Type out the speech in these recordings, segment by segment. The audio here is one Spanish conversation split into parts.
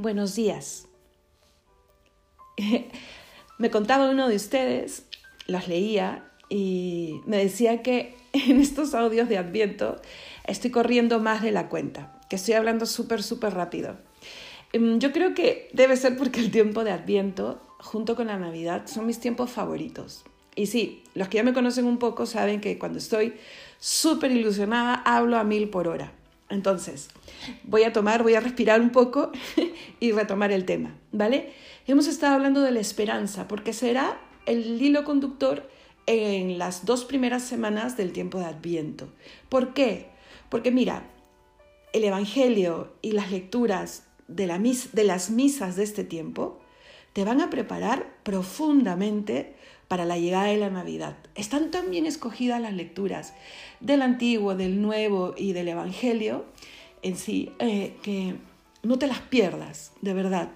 Buenos días. me contaba uno de ustedes, los leía y me decía que en estos audios de Adviento estoy corriendo más de la cuenta, que estoy hablando súper, súper rápido. Em, yo creo que debe ser porque el tiempo de Adviento, junto con la Navidad, son mis tiempos favoritos. Y sí, los que ya me conocen un poco saben que cuando estoy súper ilusionada hablo a mil por hora. Entonces, voy a tomar, voy a respirar un poco y retomar el tema, ¿vale? Hemos estado hablando de la esperanza, porque será el hilo conductor en las dos primeras semanas del tiempo de Adviento. ¿Por qué? Porque mira, el Evangelio y las lecturas de, la de las misas de este tiempo te van a preparar profundamente para la llegada de la Navidad. Están tan bien escogidas las lecturas del Antiguo, del Nuevo y del Evangelio en sí, eh, que no te las pierdas, de verdad.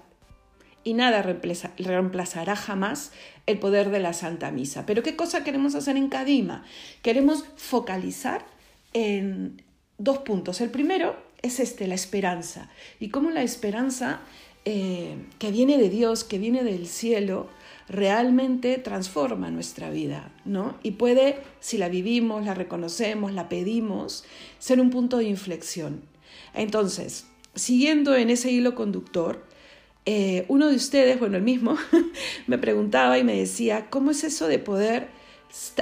Y nada reemplazará jamás el poder de la Santa Misa. Pero ¿qué cosa queremos hacer en Cadima? Queremos focalizar en dos puntos. El primero es este, la esperanza. Y cómo la esperanza eh, que viene de Dios, que viene del cielo, realmente transforma nuestra vida, ¿no? Y puede, si la vivimos, la reconocemos, la pedimos, ser un punto de inflexión. Entonces, siguiendo en ese hilo conductor, eh, uno de ustedes, bueno, el mismo, me preguntaba y me decía, ¿cómo es eso de poder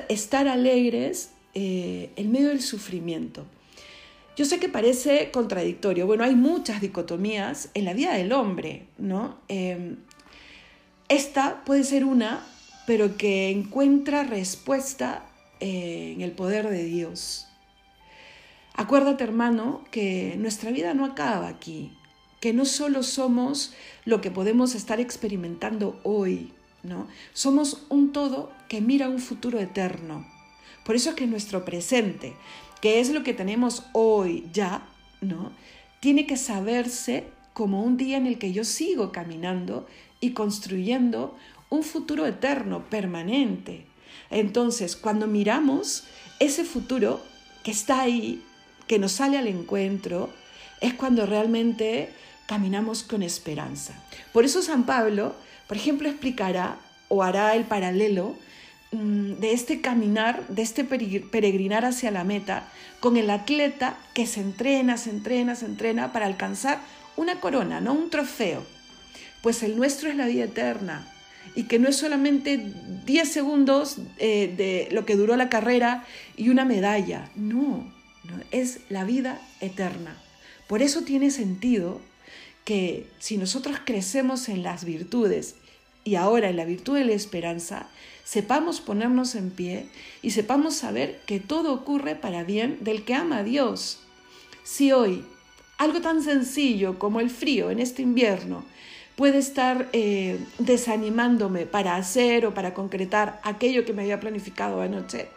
estar alegres eh, en medio del sufrimiento? Yo sé que parece contradictorio. Bueno, hay muchas dicotomías en la vida del hombre, ¿no? Em, esta puede ser una, pero que encuentra respuesta eh, en el poder de Dios. Acuérdate, hermano, que nuestra vida no acaba aquí, que no solo somos lo que podemos estar experimentando hoy, ¿no? Somos un todo que mira un futuro eterno. Por eso es que nuestro presente, que es lo que tenemos hoy ya, ¿no? Tiene que saberse como un día en el que yo sigo caminando y construyendo un futuro eterno, permanente. Entonces, cuando miramos ese futuro que está ahí, que nos sale al encuentro, es cuando realmente caminamos con esperanza. Por eso San Pablo, por ejemplo, explicará o hará el paralelo de este caminar, de este peregrinar hacia la meta, con el atleta que se entrena, se entrena, se entrena para alcanzar una corona, no un trofeo. Pues el nuestro es la vida eterna y que no es solamente 10 segundos eh, de lo que duró la carrera y una medalla, no, es la vida eterna. Por eso tiene sentido que si nosotros crecemos en las virtudes y ahora en la virtud de la esperanza, sepamos ponernos en pie y sepamos saber que todo ocurre para bien del que ama a Dios. Si hoy algo tan sencillo como el frío en este invierno puede estar eh, desanimándome para hacer o para concretar aquello que me había planificado anoche,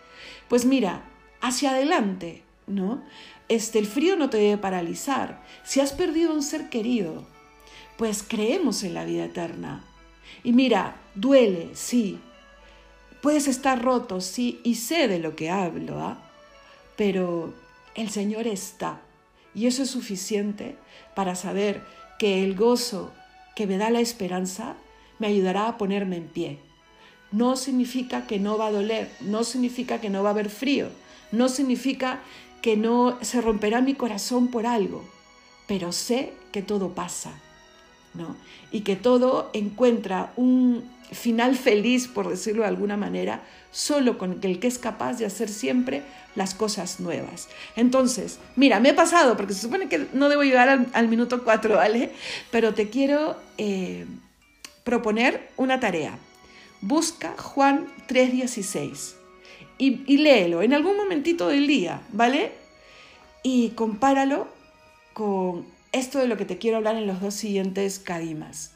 pues mira, hacia adelante, ¿no? Este, el frío no te debe paralizar. Si has perdido un ser querido, pues creemos en la vida eterna. Y mira, duele, sí. Puedes estar roto, sí, y sé de lo que hablo, ¿ah? Pero el Señor está. Y eso es suficiente para saber que el gozo que me da la esperanza me ayudará a ponerme en pie. No significa que no va a doler, no significa que no va a haber frío, no significa que no se romperá mi corazón por algo, pero sé que todo pasa, Y que todo encuentra un final feliz, por decirlo de alguna manera, solo con el que es capaz de hacer siempre las cosas nuevas. Entonces, mira, me he pasado, porque se supone que no debo llegar al, minuto 4, ¿vale? Pero te quiero eh, proponer una tarea. Busca Juan 3:16 y, y léelo en algún momentito del día, ¿vale? Y compáralo con esto de lo que te quiero hablar en los dos siguientes cadimas.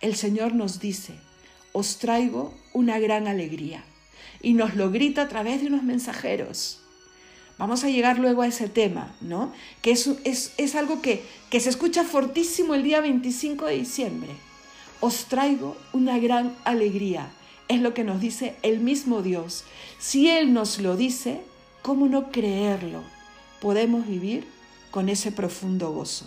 El Señor nos dice, os traigo una gran alegría. Y nos lo grita a través de unos mensajeros. Vamos a llegar luego a ese tema, ¿no? Que es, algo que, que se escucha fortísimo el día 25 de diciembre. Os traigo una gran alegría. Es lo que nos dice el mismo Dios. Si Él nos lo dice, ¿cómo no creerlo? Podemos vivir con ese profundo gozo.